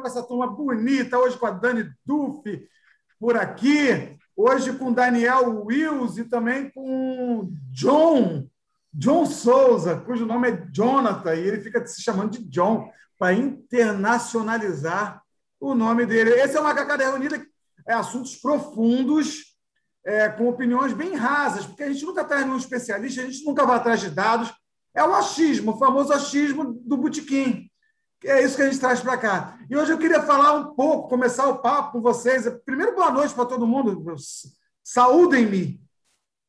com essa turma bonita, hoje com a Dani Duff por aqui, hoje com Daniel Wills e também com John, John Souza, cujo nome é Jonathan, e ele fica se chamando de John, para internacionalizar o nome dele. Esse é uma cacada reunida, é assuntos profundos, é, com opiniões bem rasas, porque a gente nunca traz nenhum especialista, a gente nunca vai atrás de dados. É o achismo, o famoso achismo do botequim. É isso que a gente traz para cá. E hoje eu queria falar um pouco, começar o papo com vocês. Primeiro, boa noite para todo mundo. Saúdem-me.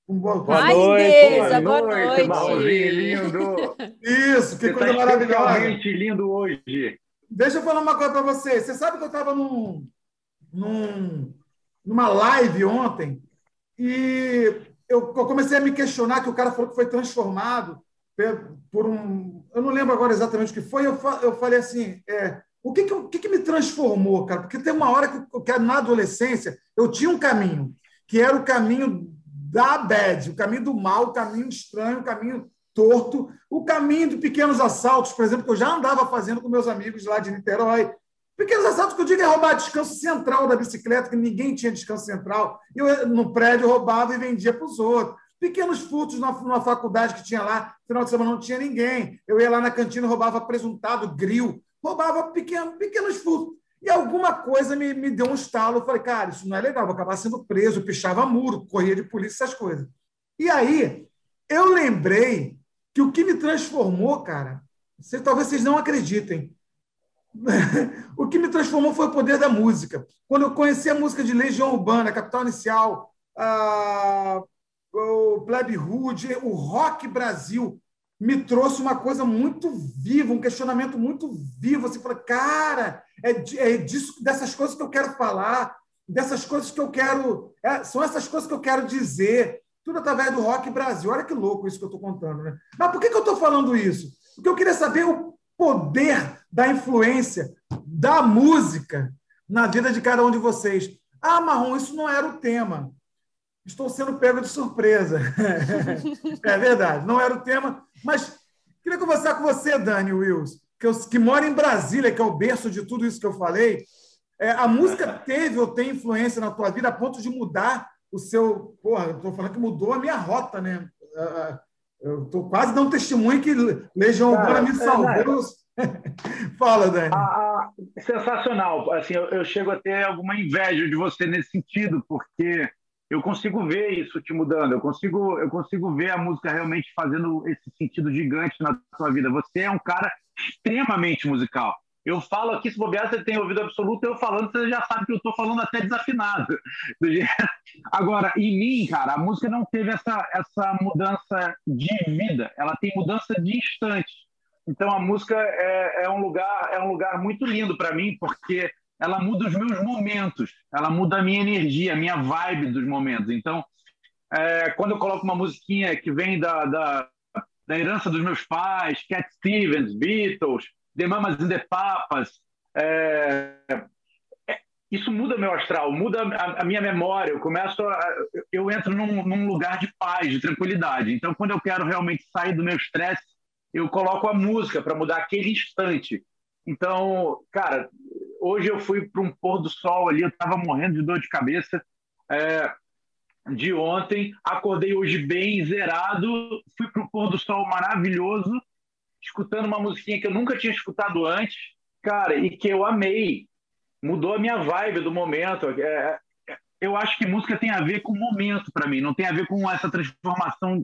Boa, boa noite, boa, boa noite, Marronzinho lindo. Isso, que Você coisa tá maravilhosa. lindo hoje. Deixa eu falar uma coisa para vocês. Você sabe que eu estava num, num, numa live ontem e eu, eu comecei a me questionar que o cara falou que foi transformado por um. Eu não lembro agora exatamente o que foi. Eu, eu falei assim: é, o, que, que, o que, que me transformou, cara? Porque tem uma hora que, que, na adolescência, eu tinha um caminho, que era o caminho da bad, o caminho do mal, o caminho estranho, o caminho torto, o caminho de pequenos assaltos, por exemplo, que eu já andava fazendo com meus amigos lá de Niterói. Pequenos assaltos que eu digo é roubar descanso central da bicicleta, que ninguém tinha descanso central. Eu, no prédio, roubava e vendia para os outros pequenos furtos numa faculdade que tinha lá, final de semana não tinha ninguém. Eu ia lá na cantina, roubava presuntado, grill, roubava pequeno, pequenos furtos. E alguma coisa me, me deu um estalo. Eu falei, cara, isso não é legal, vou acabar sendo preso, pichava muro, corria de polícia, essas coisas. E aí, eu lembrei que o que me transformou, cara, talvez vocês não acreditem, o que me transformou foi o poder da música. Quando eu conheci a música de Legião Urbana, Capital Inicial, a o Plebe Hood, o Rock Brasil me trouxe uma coisa muito viva, um questionamento muito vivo. Você assim, fala, cara, é, é disso, dessas coisas que eu quero falar, dessas coisas que eu quero. É, são essas coisas que eu quero dizer, tudo através do Rock Brasil. Olha que louco isso que eu estou contando, né? Mas por que, que eu estou falando isso? Porque eu queria saber o poder da influência da música na vida de cada um de vocês. Ah, Marrom, isso não era o tema. Estou sendo pego de surpresa. é verdade, não era o tema, mas queria conversar com você, Dani Wills, que, eu, que mora em Brasília, que é o berço de tudo isso que eu falei. É, a música teve ou tem influência na tua vida a ponto de mudar o seu. Porra, estou falando que mudou a minha rota, né? Eu estou quase dando testemunho que Legião Urbana me é, salvou. Fala, Dani. Ah, sensacional. Assim, eu, eu chego a ter alguma inveja de você nesse sentido, porque eu consigo ver isso te mudando, eu consigo, eu consigo ver a música realmente fazendo esse sentido gigante na sua vida. Você é um cara extremamente musical. Eu falo aqui, se bobear, você tem ouvido absoluto, eu falando, você já sabe que eu estou falando até desafinado. Agora, em mim, cara, a música não teve essa, essa mudança de vida, ela tem mudança de instante. Então, a música é, é um lugar é um lugar muito lindo para mim, porque ela muda os meus momentos, ela muda a minha energia, a minha vibe dos momentos. Então, é, quando eu coloco uma musiquinha que vem da, da, da, herança dos meus pais, Cat Stevens, Beatles, The Mamas and the Papas, é, é, isso muda meu astral, muda a, a, minha memória. Eu começo, a, eu entro num, num lugar de paz, de tranquilidade. Então, quando eu quero realmente sair do meu estresse, eu coloco a música para mudar aquele instante. Então, cara, hoje eu fui para um pôr do sol ali, eu estava morrendo de dor de cabeça é, de ontem, acordei hoje bem zerado, fui para o pôr do sol maravilhoso, escutando uma musiquinha que eu nunca tinha escutado antes, cara, e que eu amei. Mudou a minha vibe do momento. É, é eu acho que música tem a ver com momento para mim, não tem a ver com essa transformação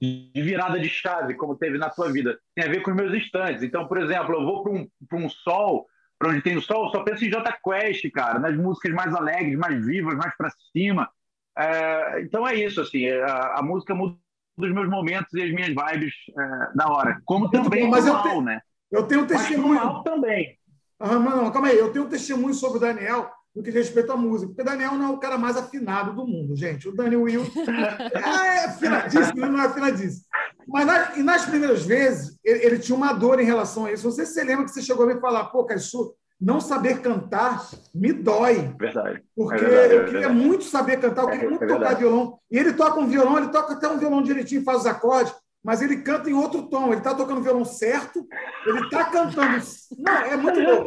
de virada de chave, como teve na tua vida. Tem a ver com os meus instantes. Então, por exemplo, eu vou para um, um sol para onde tem o sol, só penso em J Quest, cara, nas músicas mais alegres, mais vivas, mais para cima. É, então é isso, assim, é, a, a, música muda os meus momentos e as minhas vibes é, da hora. Como também bom, mas eu mal, te, né? Eu tenho um testemunho. Mal também. Ah, não, calma aí, eu tenho um testemunho sobre o Daniel no que diz respeito à música, porque o Daniel não é o cara mais afinado do mundo, gente. O Daniel Will é afinadíssimo, não é afinadíssimo. Mas nas, e nas primeiras vezes, ele, ele, tinha uma dor em relação a isso. Sei se você lembra que você chegou a me falar, pô, isso não saber cantar me dói. Verdade. Porque é verdade, eu queria muito saber cantar, eu queria é, muito é tocar violão. E ele toca um violão, ele toca até um violão direitinho, faz os acordes. mas ele canta em outro tom. Ele está tocando violão certo, ele está cantando. Não, é muito bom.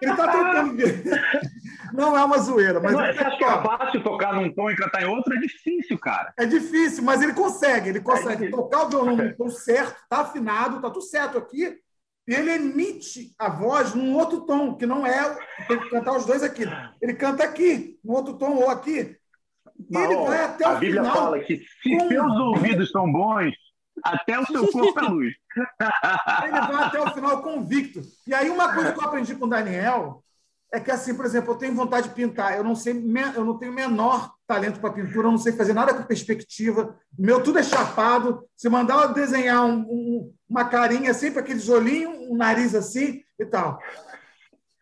Ele está tocando. Não é uma zoeira, mas. Não, você acha que é fácil tocar num tom e cantar em outro? É difícil, cara. É difícil, mas ele consegue. Ele consegue é tocar o violão no tom certo, está afinado, está tudo certo aqui. E ele emite a voz num outro tom, que não é. Tem que cantar os dois aqui. Ele canta aqui, no outro tom, ou aqui. E ele vai até o a Bíblia final. fala que se com... seus ouvidos são bons, até o seu corpo é luz. ele vai até o final convicto. E aí, uma coisa que eu aprendi com o Daniel é que, assim, por exemplo, eu tenho vontade de pintar, eu não sei, eu não tenho menor talento para pintura, eu não sei fazer nada com perspectiva, meu tudo é chapado. Se mandar eu desenhar um, um, uma carinha, sempre aqueles olhinhos, um nariz assim e tal.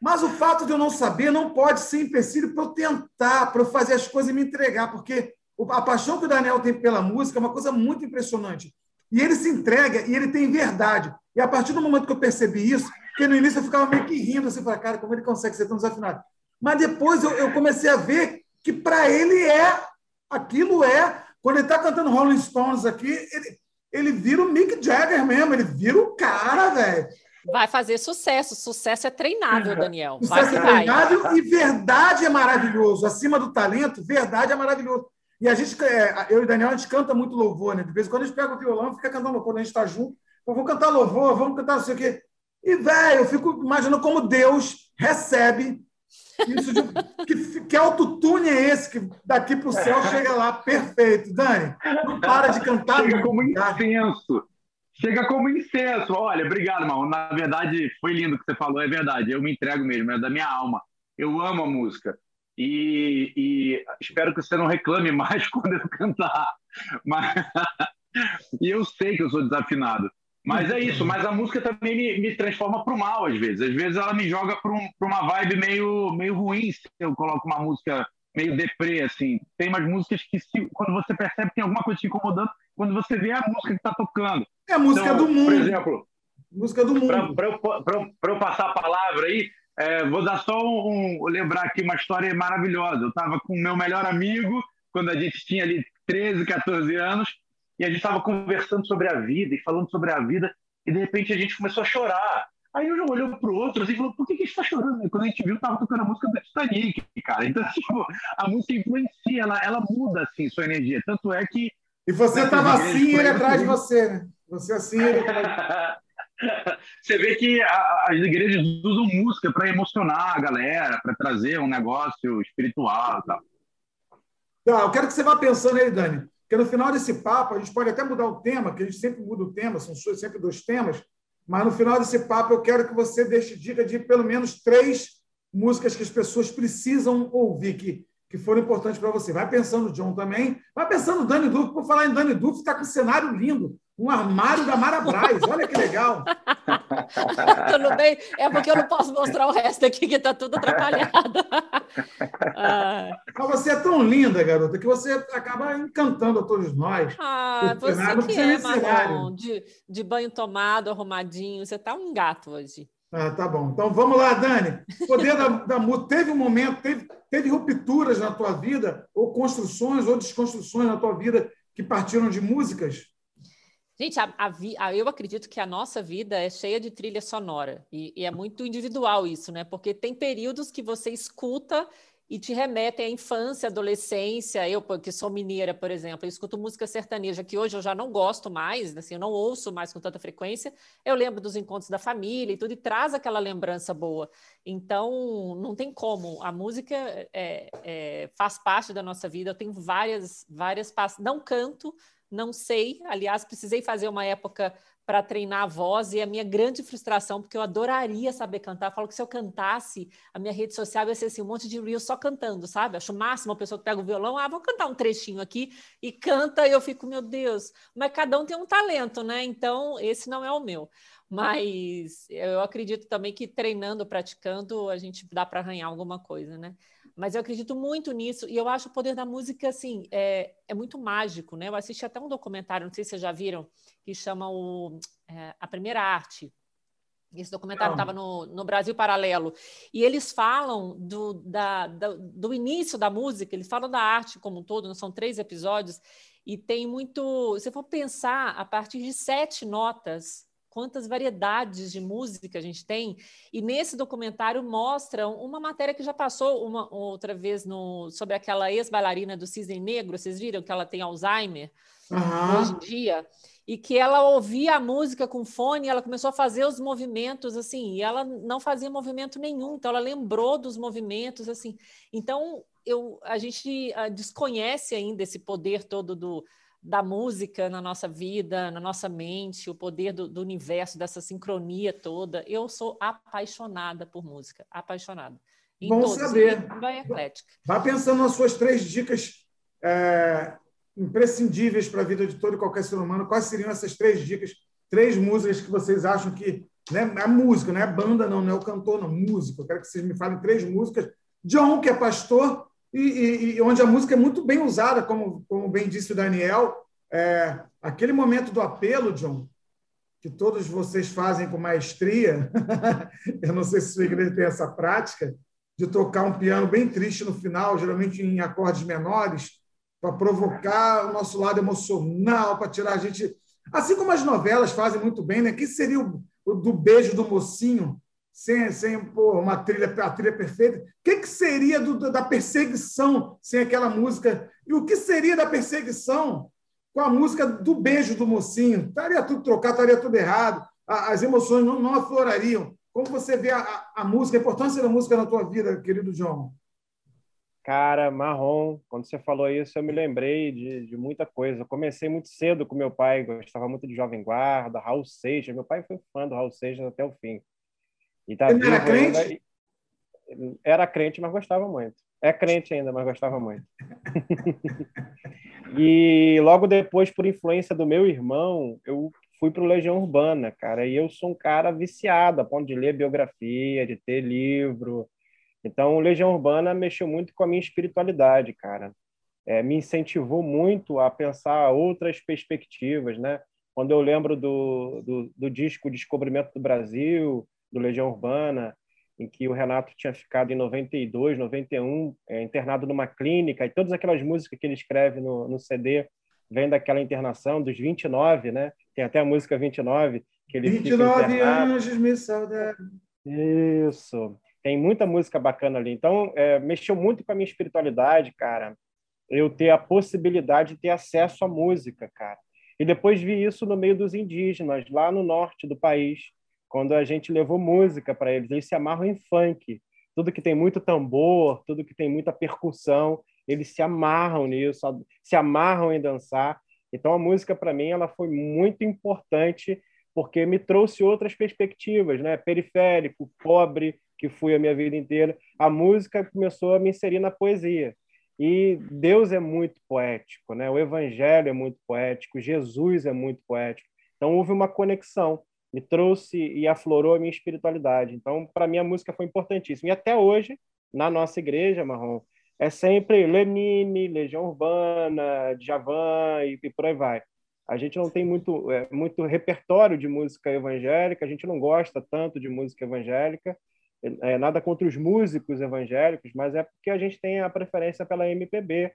Mas o fato de eu não saber não pode ser empecilho para eu tentar, para eu fazer as coisas e me entregar, porque a paixão que o Daniel tem pela música é uma coisa muito impressionante. E ele se entrega e ele tem verdade. E a partir do momento que eu percebi isso, porque no início eu ficava meio que rindo, assim, para cara, como ele consegue ser tão desafinado. Mas depois eu, eu comecei a ver que para ele é, aquilo é, quando ele está cantando Rolling Stones aqui, ele, ele vira o Mick Jagger mesmo, ele vira o cara, velho. Vai fazer sucesso. Sucesso é treinável, Daniel. Sucesso vai é treinável e verdade é maravilhoso. Acima do talento, verdade é maravilhoso. E a gente, é, eu e o Daniel, a gente canta muito louvor, né? De vez em quando a gente pega o violão e fica cantando louvor. Quando a gente está junto, eu vou cantar louvor, vamos cantar não sei o quê. E, velho, eu fico imaginando como Deus recebe isso de, que, que autotune é esse que daqui para o céu chega lá perfeito. Dani, não para de cantar. Chega como incenso. Chega como incenso. Olha, obrigado, irmão. Na verdade, foi lindo o que você falou, é verdade. Eu me entrego mesmo, é da minha alma. Eu amo a música. E, e espero que você não reclame mais quando eu cantar. Mas... e eu sei que eu sou desafinado. Mas é isso, mas a música também me, me transforma para o mal, às vezes. Às vezes ela me joga para um, uma vibe meio, meio ruim se eu coloco uma música meio deprê, assim. Tem umas músicas que, se, quando você percebe que tem alguma coisa te incomodando, quando você vê a música que está tocando. É a música então, do mundo. Por exemplo, música do mundo. Para eu, eu, passar a palavra aí, é, vou dar só um, um, lembrar aqui uma história maravilhosa. Eu estava com o meu melhor amigo, quando a gente tinha ali 13, 14 anos, e a gente estava conversando sobre a vida e falando sobre a vida, e de repente a gente começou a chorar. Aí um olhou pro outro assim, e falou: por que, que a gente está chorando? E quando a gente viu, tava tocando a música do Titanic, cara. Então, tipo, a música influencia, ela, ela muda assim sua energia. Tanto é que. E você estava assim e ele atrás de você, né? Você assim. Ele... você vê que a, as igrejas usam música para emocionar a galera, para trazer um negócio espiritual e tal. Tá, eu quero que você vá pensando aí, Dani. Porque no final desse papo, a gente pode até mudar o tema, que a gente sempre muda o tema, são sempre dois temas, mas no final desse papo eu quero que você deixe dica de pelo menos três músicas que as pessoas precisam ouvir, que, que foram importantes para você. Vai pensando, John, também. Vai pensando, Dani Duff, por falar em Dani Duff, está com um cenário lindo um armário da Marabras. Olha que legal. tudo bem? É porque eu não posso mostrar o resto aqui, que está tudo atrapalhado. ah. Mas você é tão linda, garota, que você acaba encantando a todos nós. Ah, você cenário, que é, Marrom, de, de banho tomado, arrumadinho. Você está um gato hoje. Ah, tá bom. Então vamos lá, Dani. Poder da, da música. Teve um momento, teve, teve rupturas na tua vida, ou construções, ou desconstruções na tua vida que partiram de músicas? Gente, a, a, a, eu acredito que a nossa vida é cheia de trilha sonora e, e, é muito individual isso, né? Porque tem períodos que você escuta e te remetem à infância, adolescência. Eu, que sou mineira, por exemplo, eu escuto música sertaneja que hoje eu já não gosto mais, assim, eu não ouço mais com tanta frequência. Eu lembro dos encontros da família e tudo e traz aquela lembrança boa. Então, não tem como. A música é, é, faz parte da nossa vida. Eu tenho várias, várias, não canto não sei. Aliás, precisei fazer uma época para treinar a voz e a minha grande frustração, porque eu adoraria saber cantar. Eu falo que se eu cantasse, a minha rede social ia ser assim, um monte de reels só cantando, sabe? Acho o máximo a pessoa que pega o violão, ah, vou cantar um trechinho aqui e canta, e eu fico, meu Deus. Mas cada um tem um talento, né? Então, esse não é o meu. Mas eu acredito também que treinando, praticando, a gente dá para arranhar alguma coisa, né? Mas eu acredito muito nisso e eu acho o poder da música assim é, é muito mágico, né? Eu assisti até um documentário, não sei se vocês já viram, que chama o, é, a primeira arte. Esse documentário estava no, no, Brasil Paralelo. E eles falam do, da, da, do início da música, eles falam da arte como um todo, são três episódios, E tem muito. Se for pensar, a partir de sete notas, quantas variedades de música a gente tem. E nesse documentário mostram uma matéria que já passou uma outra vez no, sobre aquela ex-bailarina do Cisne Negro. Vocês viram que ela tem Alzheimer uhum. hoje em dia? E que ela ouvia a música com fone, ela começou a fazer os movimentos assim, e ela não fazia movimento nenhum, então ela lembrou dos movimentos assim. Então, eu, a gente uh, desconhece ainda esse poder todo do, da música na nossa vida, na nossa mente, o poder do, do, universo, dessa sincronia toda. Eu sou apaixonada por música, apaixonada. Em Bom todos, saber. Vai eclética. Vá pensando nas suas três dicas é, imprescindíveis para a vida de todo e qualquer ser humano. Quais seriam essas três dicas, três músicas que vocês acham que. Né, a música, não é banda, não, não é o cantor, não, música. Eu quero que vocês me falem três músicas. John, que é pastor, e, e, e, onde a música é muito bem usada, como, como bem disse o Daniel. É, aquele momento do apelo, John, que todos vocês fazem com maestria, eu não sei se sua igreja tem essa prática, de tocar um piano bem triste no final, geralmente em acordes menores, para provocar o nosso lado emocional, para tirar a gente. Assim como as novelas fazem muito bem, né? Que seria o, o do beijo do mocinho sem, sem pô, uma trilha, a trilha perfeita. O que, que seria do, da perseguição sem aquela música? E o que seria da perseguição com a música do beijo do mocinho? Estaria tudo trocado, estaria tudo errado, as emoções não, não aflorariam. Como você vê a, a, a música, a importância da música na tua vida, querido João? Cara, marrom, quando você falou isso, eu me lembrei de, de muita coisa. Eu comecei muito cedo com meu pai, gostava muito de Jovem Guarda, Raul Seixas. Meu pai foi fã do Raul Seixas até o fim. E tá Ele era crente? Ainda... Era crente, mas gostava muito. É crente ainda, mas gostava muito. e logo depois, por influência do meu irmão, eu fui para o Legião Urbana, cara. E eu sou um cara viciado, a ponto de ler biografia, de ter livro. Então, o Legião Urbana mexeu muito com a minha espiritualidade, cara. É, me incentivou muito a pensar outras perspectivas, né? Quando eu lembro do, do, do disco Descobrimento do Brasil, do Legião Urbana, em que o Renato tinha ficado em 92, 91, é, internado numa clínica, e todas aquelas músicas que ele escreve no, no CD vêm daquela internação, dos 29, né? Tem até a música 29, que ele 29 anjos me saudaram. Isso. Tem muita música bacana ali. Então, é, mexeu muito com a minha espiritualidade, cara. Eu ter a possibilidade de ter acesso à música, cara. E depois vi isso no meio dos indígenas, lá no norte do país quando a gente levou música para eles. Eles se amarram em funk. Tudo que tem muito tambor, tudo que tem muita percussão, eles se amarram nisso, se amarram em dançar. Então a música para mim ela foi muito importante porque me trouxe outras perspectivas, né? Periférico, pobre, que fui a minha vida inteira. A música começou a me inserir na poesia. E Deus é muito poético, né? O evangelho é muito poético, Jesus é muito poético. Então houve uma conexão me trouxe e aflorou a minha espiritualidade. Então, para mim, a música foi importantíssima. E até hoje, na nossa igreja, Marrom, é sempre Lenine, Legião Urbana, Djavan e, e por aí vai. A gente não tem muito, é, muito repertório de música evangélica, a gente não gosta tanto de música evangélica, é, nada contra os músicos evangélicos, mas é porque a gente tem a preferência pela MPB,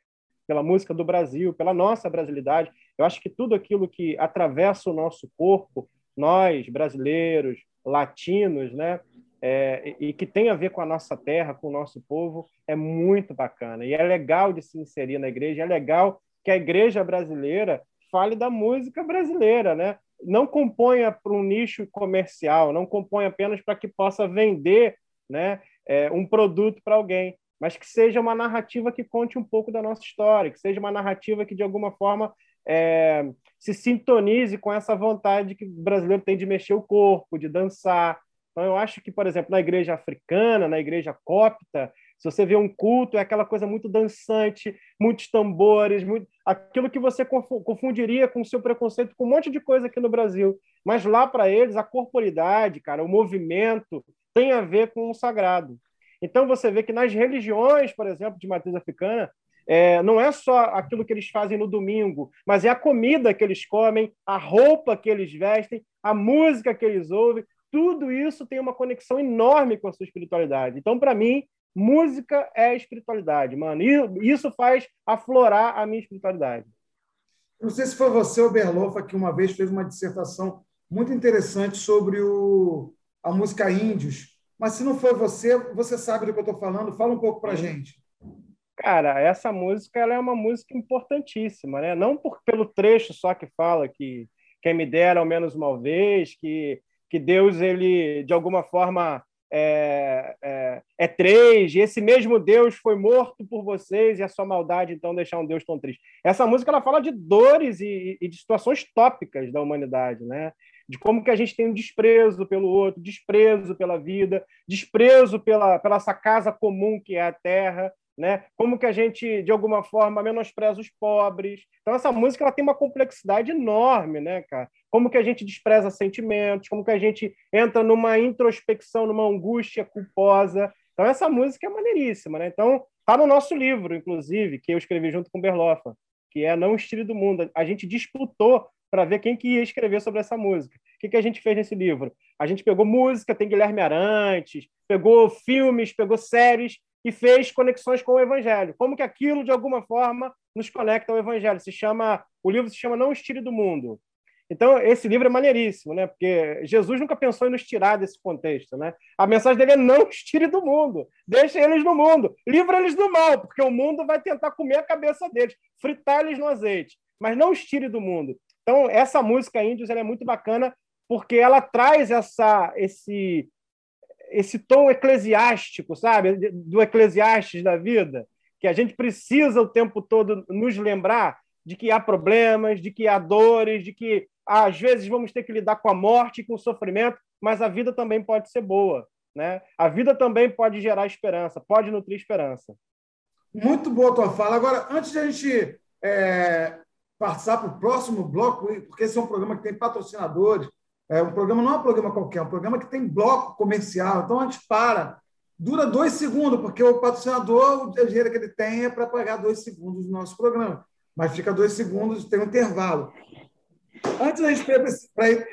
pela música do Brasil, pela nossa brasilidade. Eu acho que tudo aquilo que atravessa o nosso corpo, nós, brasileiros, latinos, né? É, e que tem a ver com a nossa terra, com o nosso povo, é muito bacana. E é legal de se inserir na igreja, é legal que a igreja brasileira fale da música brasileira, né? Não componha para um nicho comercial, não compõe apenas para que possa vender né, é, um produto para alguém, mas que seja uma narrativa que conte um pouco da nossa história, que seja uma narrativa que, de alguma forma, é, se sintonize com essa vontade que o brasileiro tem de mexer o corpo, de dançar. Então, eu acho que, por exemplo, na igreja africana, na igreja copta, se você vê um culto, é aquela coisa muito dançante, muitos tambores, muito... aquilo que você confundiria com o seu preconceito com um monte de coisa aqui no Brasil. Mas lá, para eles, a corporidade, cara, o movimento, tem a ver com o sagrado. Então, você vê que nas religiões, por exemplo, de matriz africana, é, não é só aquilo que eles fazem no domingo, mas é a comida que eles comem, a roupa que eles vestem, a música que eles ouvem. Tudo isso tem uma conexão enorme com a sua espiritualidade. Então, para mim, música é espiritualidade, mano. E isso faz aflorar a minha espiritualidade. Não sei se foi você ou Berlofa que uma vez fez uma dissertação muito interessante sobre o, a música Índios. Mas se não foi você, você sabe do que eu estou falando. Fala um pouco para a gente. Cara, essa música ela é uma música importantíssima, né? Não por, pelo trecho só que fala que quem me dera ao menos uma vez, que, que Deus, ele, de alguma forma, é, é, é, três, e esse mesmo Deus foi morto por vocês, e a sua maldade, então, deixar um Deus tão triste. Essa música ela fala de dores e, e de situações tópicas da humanidade, né? de como que a gente tem um desprezo pelo outro, desprezo pela vida, desprezo pela, pela essa casa comum que é a terra, né? Como que a gente de alguma forma menospreza os pobres. Então essa música ela tem uma complexidade enorme, né, cara? Como que a gente despreza sentimentos, como que a gente entra numa introspecção, numa angústia culposa. Então essa música é maneiríssima, né? Então tá no nosso livro, inclusive, que eu escrevi junto com Berlofa, que é Não Estilo do Mundo. A gente disputou para ver quem que ia escrever sobre essa música. O que, que a gente fez nesse livro? A gente pegou música, tem Guilherme Arantes, pegou filmes, pegou séries e fez conexões com o Evangelho. Como que aquilo, de alguma forma, nos conecta ao Evangelho. Se chama, o livro se chama Não Estire do Mundo. Então, esse livro é maneiríssimo, né? Porque Jesus nunca pensou em nos tirar desse contexto, né? A mensagem dele é não estire do mundo, deixe eles no mundo, livra eles do mal, porque o mundo vai tentar comer a cabeça deles, fritar eles no azeite, mas não estire do mundo. Então, essa música Índios é muito bacana porque ela traz essa, esse, esse tom eclesiástico, sabe? Do eclesiastes da vida, que a gente precisa o tempo todo nos lembrar de que há problemas, de que há dores, de que às vezes vamos ter que lidar com a morte, com o sofrimento, mas a vida também pode ser boa, né? A vida também pode gerar esperança, pode nutrir esperança. Muito boa a tua fala. Agora, antes de a gente é, passar para o próximo bloco, porque esse é um programa que tem patrocinadores, é um programa não é um programa qualquer, é um programa que tem bloco comercial. Então a gente para, dura dois segundos, porque o patrocinador, o dinheiro que ele tem é para pagar dois segundos do nosso programa. Mas fica dois segundos, tem um intervalo. Antes da gente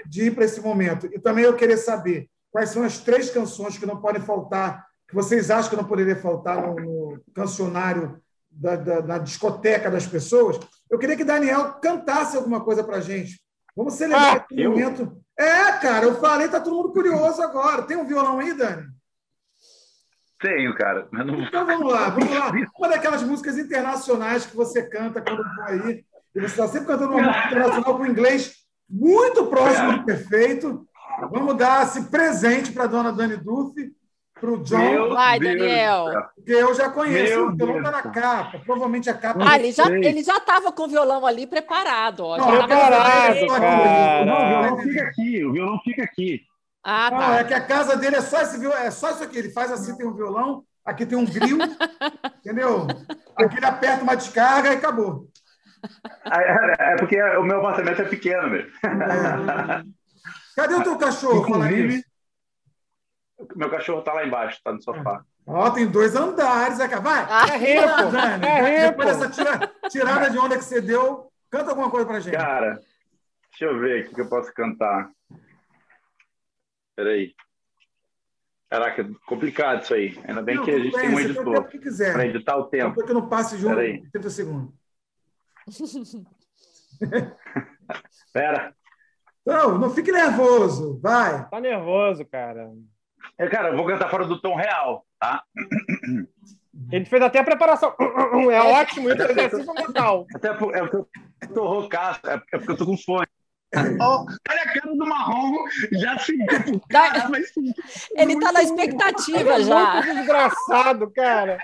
de ir para esse momento, e também eu queria saber quais são as três canções que não podem faltar, que vocês acham que não poderia faltar no, no cancionário da, da, da, discoteca das pessoas. Eu queria que Daniel cantasse alguma coisa para a gente. Vamos celebrar ah, esse eu... momento é, cara, eu falei, tá todo mundo curioso agora. Tem um violão aí, Dani? Tenho, cara. Não... Então vamos lá, vamos lá. Uma daquelas músicas internacionais que você canta quando for aí. E você está sempre cantando uma música internacional com inglês muito próximo do perfeito. Vamos dar esse presente para a dona Dani Duff para o John. Meu Vai, Deus Daniel. Porque eu já conheço, Meu o violão está na capa. Provavelmente a capa. Ah, ele já, ele já estava com o violão ali preparado. Ó. Não, preparado, cara. Não, o violão fica aqui. O violão fica aqui. Ah, tá. Não, é que a casa dele é só esse violão, é só isso aqui. Ele faz assim, tem um violão, aqui tem um grill, entendeu? Aqui ele aperta uma descarga e acabou. É, é porque o meu apartamento é pequeno, velho. É. Cadê o teu cachorro? Inclusive, meu cachorro tá lá embaixo, tá no sofá. Ó, tem dois andares, é, vai. Ah, é rico, Dani. É. Depois dessa tira, tirada de onda que você deu, canta alguma coisa pra gente. Cara, deixa eu ver o que eu posso cantar. Peraí. Caraca, complicado isso aí. Ainda bem não, que a gente bem, tem um editor para editar o tempo. Para que não passe junto 30 segundos. Pera. Não, não fique nervoso. Vai. Tá nervoso, cara. É, cara, eu vou cantar fora do tom real, tá? Ele fez até a preparação. É ótimo, isso é exercício mental. Até porque eu tô roucaço, é porque eu tô com fone. Oh, olha a cara do marrom, já se. Cara, ele tá na expectativa já. Muito desgraçado, cara.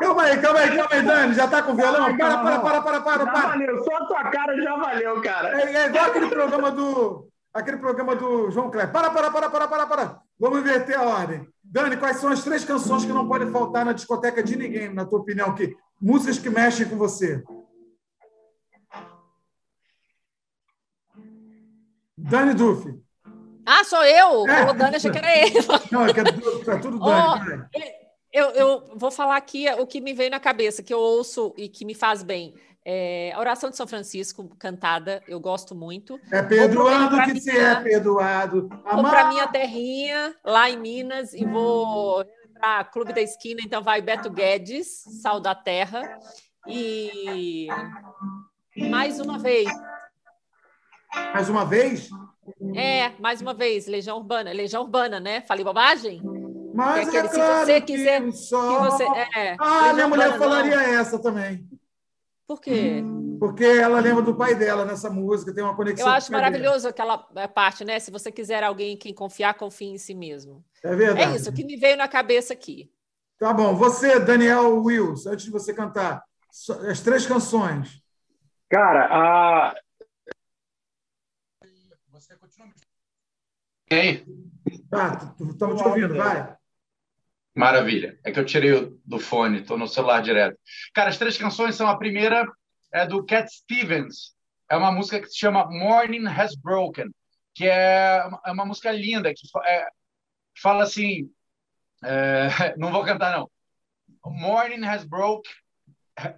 Calma aí, calma aí, calma aí, Dani. Já tá com violão? Para, para, para, para, para. Já valeu, só a tua cara já valeu, cara. É, é igual aquele programa do aquele programa do João Kleber. Para, para, para, para, para, para. Vamos inverter a ordem. Dani, quais são as três canções que não podem faltar na discoteca de ninguém, na tua opinião? Que, músicas que mexem com você. Dani Duff. Ah, sou eu? É. O Dani, achei que era ele. Não, é, que é, é tudo Dani. Oh, eu, eu vou falar aqui o que me veio na cabeça, que eu ouço e que me faz bem. É, a oração de São Francisco, cantada, eu gosto muito. É perdoado que se é perdoado. Vou para minha terrinha, lá em Minas, e vou para Clube da Esquina, então vai Beto Guedes, Sal da Terra. E Mais uma vez. Mais uma vez? É, mais uma vez, Legião Urbana. Legião Urbana, né? Falei bobagem? Mas é, é claro se você quiser. Só... que você, é, ah, minha mulher Urbana, falaria não. essa também. Por quê? Porque ela lembra do pai dela nessa música, tem uma conexão. Eu acho maravilhoso aquela é, parte, né? Se você quiser alguém em quem confiar, confie em si mesmo. É verdade. É isso que me veio na cabeça aqui. Tá bom. Você, Daniel Wills, antes de você cantar, as três canções. Cara, a. Você continua. Ei. Tá, estamos te ouvindo, vai. Maravilha. É que eu tirei do fone, estou no celular direto. Cara, as três canções são a primeira é do Cat Stevens. É uma música que se chama Morning Has Broken, que é uma, é uma música linda que é, fala assim, é, não vou cantar não. Morning has broke,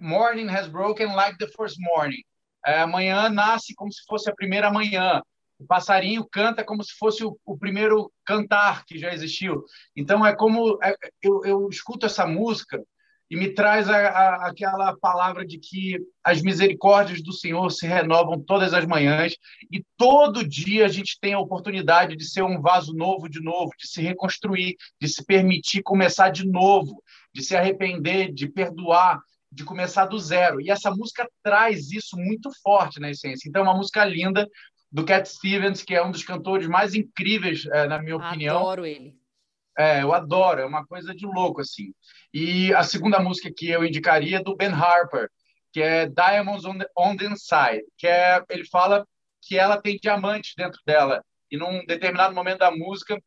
morning has broken like the first morning. É, amanhã nasce como se fosse a primeira manhã o passarinho canta como se fosse o, o primeiro cantar que já existiu. Então, é como é, eu, eu, escuto essa música e me traz a, a, aquela palavra de que as misericórdias do Senhor se renovam todas as manhãs e todo dia a gente tem a oportunidade de ser um vaso novo de novo, de se reconstruir, de se permitir começar de novo, de se arrepender, de perdoar, de começar do zero. E essa música traz isso muito forte na essência. Então, é uma música linda, do Cat Stevens, que é um dos cantores mais incríveis, é, na minha opinião. Adoro ele. É, eu adoro, é uma coisa de louco, assim. E a segunda música que eu indicaria é do Ben Harper, que é Diamonds on the, on the Inside, que é, ele fala que ela tem diamantes dentro dela. E num determinado momento da música,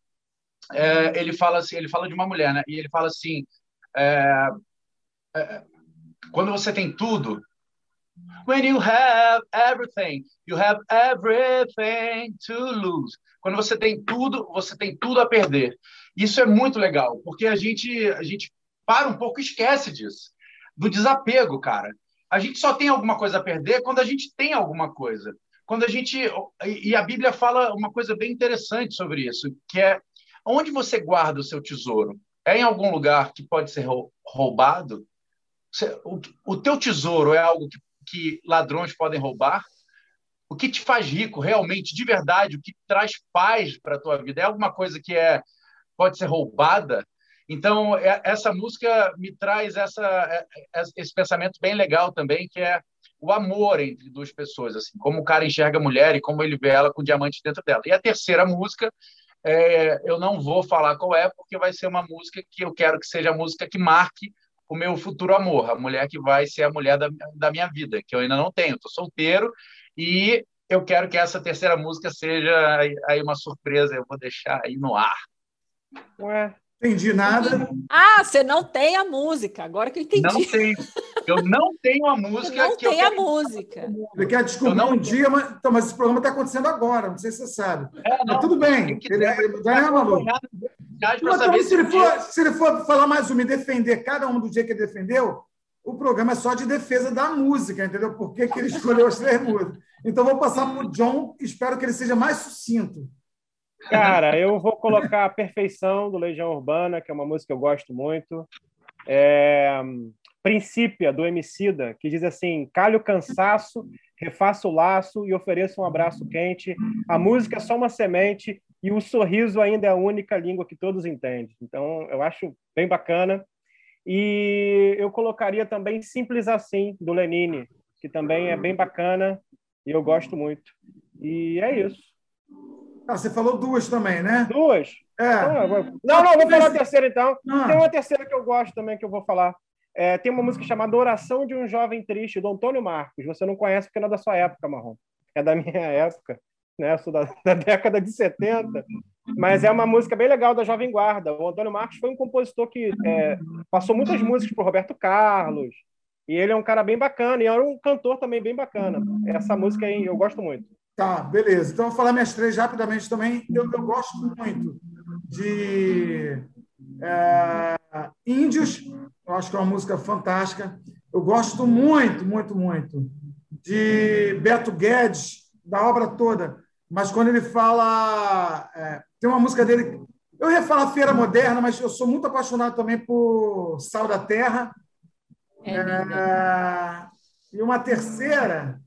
é, ele fala assim, ele fala de uma mulher, né? E ele fala assim, é, é, quando você tem tudo, When you have everything, you have everything to lose. Quando você tem tudo, você tem tudo a perder. Isso é muito legal, porque a gente a gente para um pouco e esquece disso, do desapego, cara. A gente só tem alguma coisa a perder quando a gente tem alguma coisa. Quando a gente e a Bíblia fala uma coisa bem interessante sobre isso, que é onde você guarda o seu tesouro? É em algum lugar que pode ser roubado? O teu tesouro é algo que que ladrões podem roubar? O que te faz rico realmente, de verdade, o que traz paz para a tua vida? É alguma coisa que é pode ser roubada? Então, é, essa música me traz essa, é, é, esse pensamento bem legal também, que é o amor entre duas pessoas, assim, como o cara enxerga a mulher e como ele vê ela com diamante dentro dela. E a terceira música, é, eu não vou falar qual é, porque vai ser uma música que eu quero que seja a música que marque o meu futuro amor, a mulher que vai ser a mulher da, da minha vida, que eu ainda não tenho, estou solteiro e eu quero que essa terceira música seja aí uma surpresa, eu vou deixar aí no ar. Ué, entendi nada. Ah, você não tem a música, agora que eu entendi. Não tenho. Eu não tenho a música. Você não que tem a música. Ele quer descobrir não um dia, mas, então, mas esse programa está acontecendo agora, não sei se você sabe. É, não, tudo bem. Ele, ele, é maluco então, se, ele for, se ele for falar mais uma e defender cada um do dia que ele defendeu, o programa é só de defesa da música, entendeu? Por que, que ele escolheu as três músicas. Então, vou passar para o John, espero que ele seja mais sucinto. Cara, eu vou colocar a Perfeição do Legião Urbana, que é uma música que eu gosto muito. É... Princípia, do Emicida, que diz assim: calhe o cansaço, refaça o laço e ofereça um abraço quente. A música é só uma semente e o sorriso ainda é a única língua que todos entendem. Então, eu acho bem bacana. E eu colocaria também Simples Assim, do Lenine, que também é bem bacana e eu gosto muito. E é isso. Ah, você falou duas também, né? Duas? É. Ah, não, não, vou falar a terceira então. Ah. Tem uma terceira que eu gosto também que eu vou falar. É, tem uma música chamada Oração de um Jovem Triste, do Antônio Marcos. Você não conhece porque não é da sua época, Marrom. É da minha época né? Sou da, da, década de 70, mas é uma música bem legal da Jovem Guarda. O Antônio Marcos foi um compositor que é, passou muitas músicas para Roberto Carlos, e ele é um cara bem bacana, e é um cantor também bem bacana. Essa música aí eu gosto muito. Tá, beleza. Então, vou falar minhas três rapidamente também. Eu, eu gosto muito de é, Índios, eu acho que é uma música fantástica. Eu gosto muito, muito, muito de Beto Guedes, da obra toda mas quando ele fala. É, tem uma música dele. Eu ia falar Feira Moderna, mas eu sou muito apaixonado também por Sal da Terra. É, é, e uma terceira,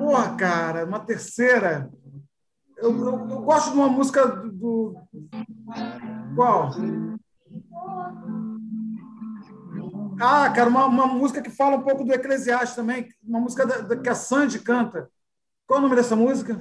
Porra, cara, uma terceira. Eu, eu, eu gosto de uma música do. do... Qual? Ah, cara, uma, uma música que fala um pouco do Eclesiastes também, uma música da, da, que a Sandy canta. Qual é o nome dessa música?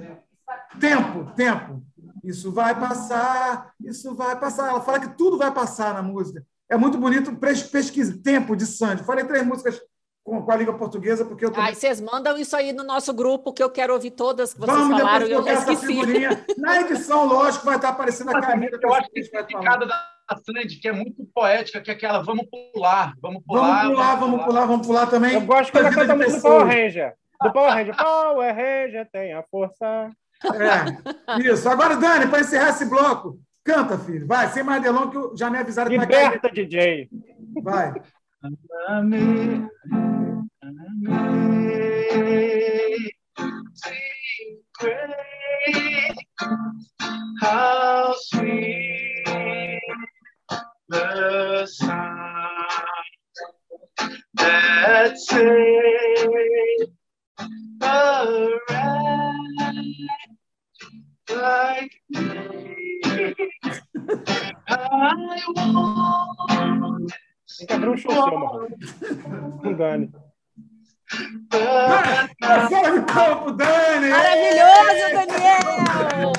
Tempo, tempo. Isso vai passar, isso vai passar. Ela fala que tudo vai passar na música. É muito bonito, pesquisa, tempo de Sandy. Falei três músicas com, com a língua portuguesa, porque eu também... Ai, vocês mandam isso aí no nosso grupo, que eu quero ouvir todas que vocês Vamos falaram e eu esqueci. Na edição, lógico, vai estar aparecendo a camisa. Eu acho que esse significado da Sandy, que é muito poética, que é aquela vamos pular, vamos pular. Vamos pular, vamos pular, vamos pular também. Eu gosto que ela canta muito Power Ranger. Do Power Ranger. Power Ranger tem a força. É, isso. Agora, Dani, para encerrar esse bloco, canta, filho. Vai, sem mais delongas, que eu já me avisaram que Liberta, vai cair. DJ. Vai. How sweet the sound that saved Um seu, Marrom. Não Dani. Fora de campo, Dani! Maravilhoso, Daniel!